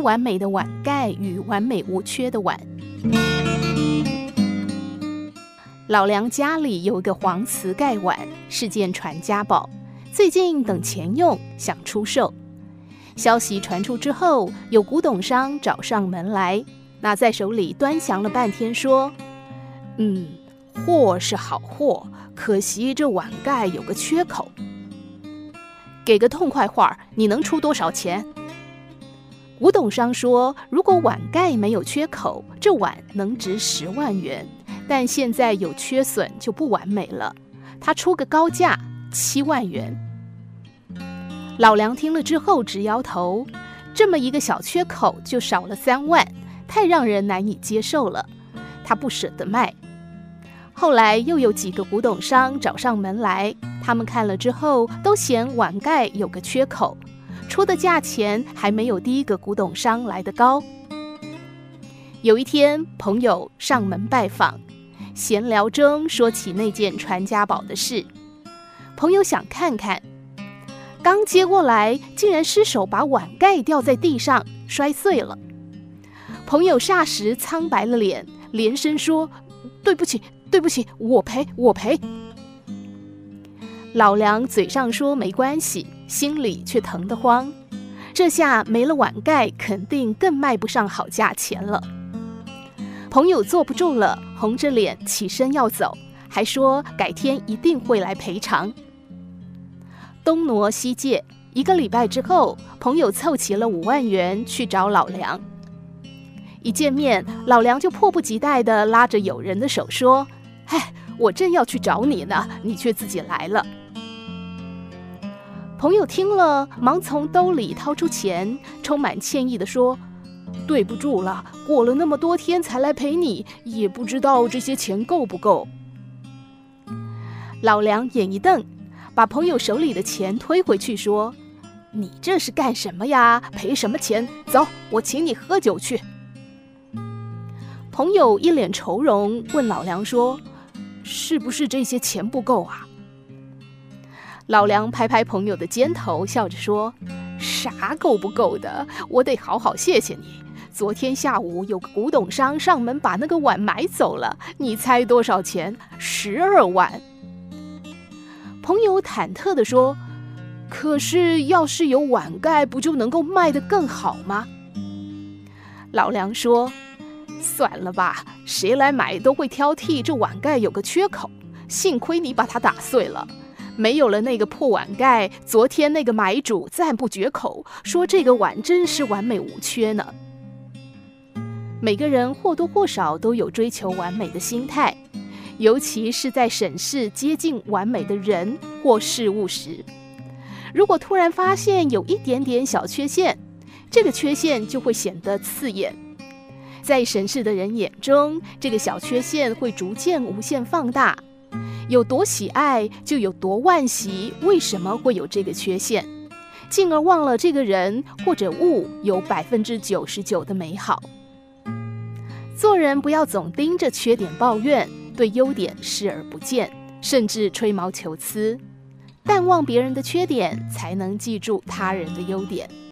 完美的碗盖与完美无缺的碗。老梁家里有一个黄瓷盖碗，是件传家宝，最近等钱用，想出售。消息传出之后，有古董商找上门来，拿在手里端详了半天，说：“嗯，货是好货，可惜这碗盖有个缺口。给个痛快话，你能出多少钱？”古董商说：“如果碗盖没有缺口，这碗能值十万元，但现在有缺损就不完美了。他出个高价，七万元。”老梁听了之后直摇头，这么一个小缺口就少了三万，太让人难以接受了。他不舍得卖。后来又有几个古董商找上门来，他们看了之后都嫌碗盖有个缺口，出的价钱还没有第一个古董商来得高。有一天，朋友上门拜访，闲聊中说起那件传家宝的事，朋友想看看。刚接过来，竟然失手把碗盖掉在地上，摔碎了。朋友霎时苍白了脸，连声说：“对不起，对不起，我赔，我赔。”老梁嘴上说没关系，心里却疼得慌。这下没了碗盖，肯定更卖不上好价钱了。朋友坐不住了，红着脸起身要走，还说改天一定会来赔偿。东挪西借，一个礼拜之后，朋友凑齐了五万元去找老梁。一见面，老梁就迫不及待地拉着友人的手说：“嗨，我正要去找你呢，你却自己来了。”朋友听了，忙从兜里掏出钱，充满歉意地说：“对不住了，过了那么多天才来陪你，也不知道这些钱够不够。”老梁眼一瞪。把朋友手里的钱推回去，说：“你这是干什么呀？赔什么钱？走，我请你喝酒去。”朋友一脸愁容，问老梁说：“是不是这些钱不够啊？”老梁拍拍朋友的肩头，笑着说：“啥够不够的？我得好好谢谢你。昨天下午有个古董商上门把那个碗买走了，你猜多少钱？十二万。”朋友忐忑地说：“可是，要是有碗盖，不就能够卖得更好吗？”老梁说：“算了吧，谁来买都会挑剔这碗盖有个缺口。幸亏你把它打碎了，没有了那个破碗盖，昨天那个买主赞不绝口，说这个碗真是完美无缺呢。”每个人或多或少都有追求完美的心态。尤其是在审视接近完美的人或事物时，如果突然发现有一点点小缺陷，这个缺陷就会显得刺眼。在审视的人眼中，这个小缺陷会逐渐无限放大。有多喜爱，就有多惋惜。为什么会有这个缺陷？进而忘了这个人或者物有百分之九十九的美好。做人不要总盯着缺点抱怨。对优点视而不见，甚至吹毛求疵，淡忘别人的缺点，才能记住他人的优点。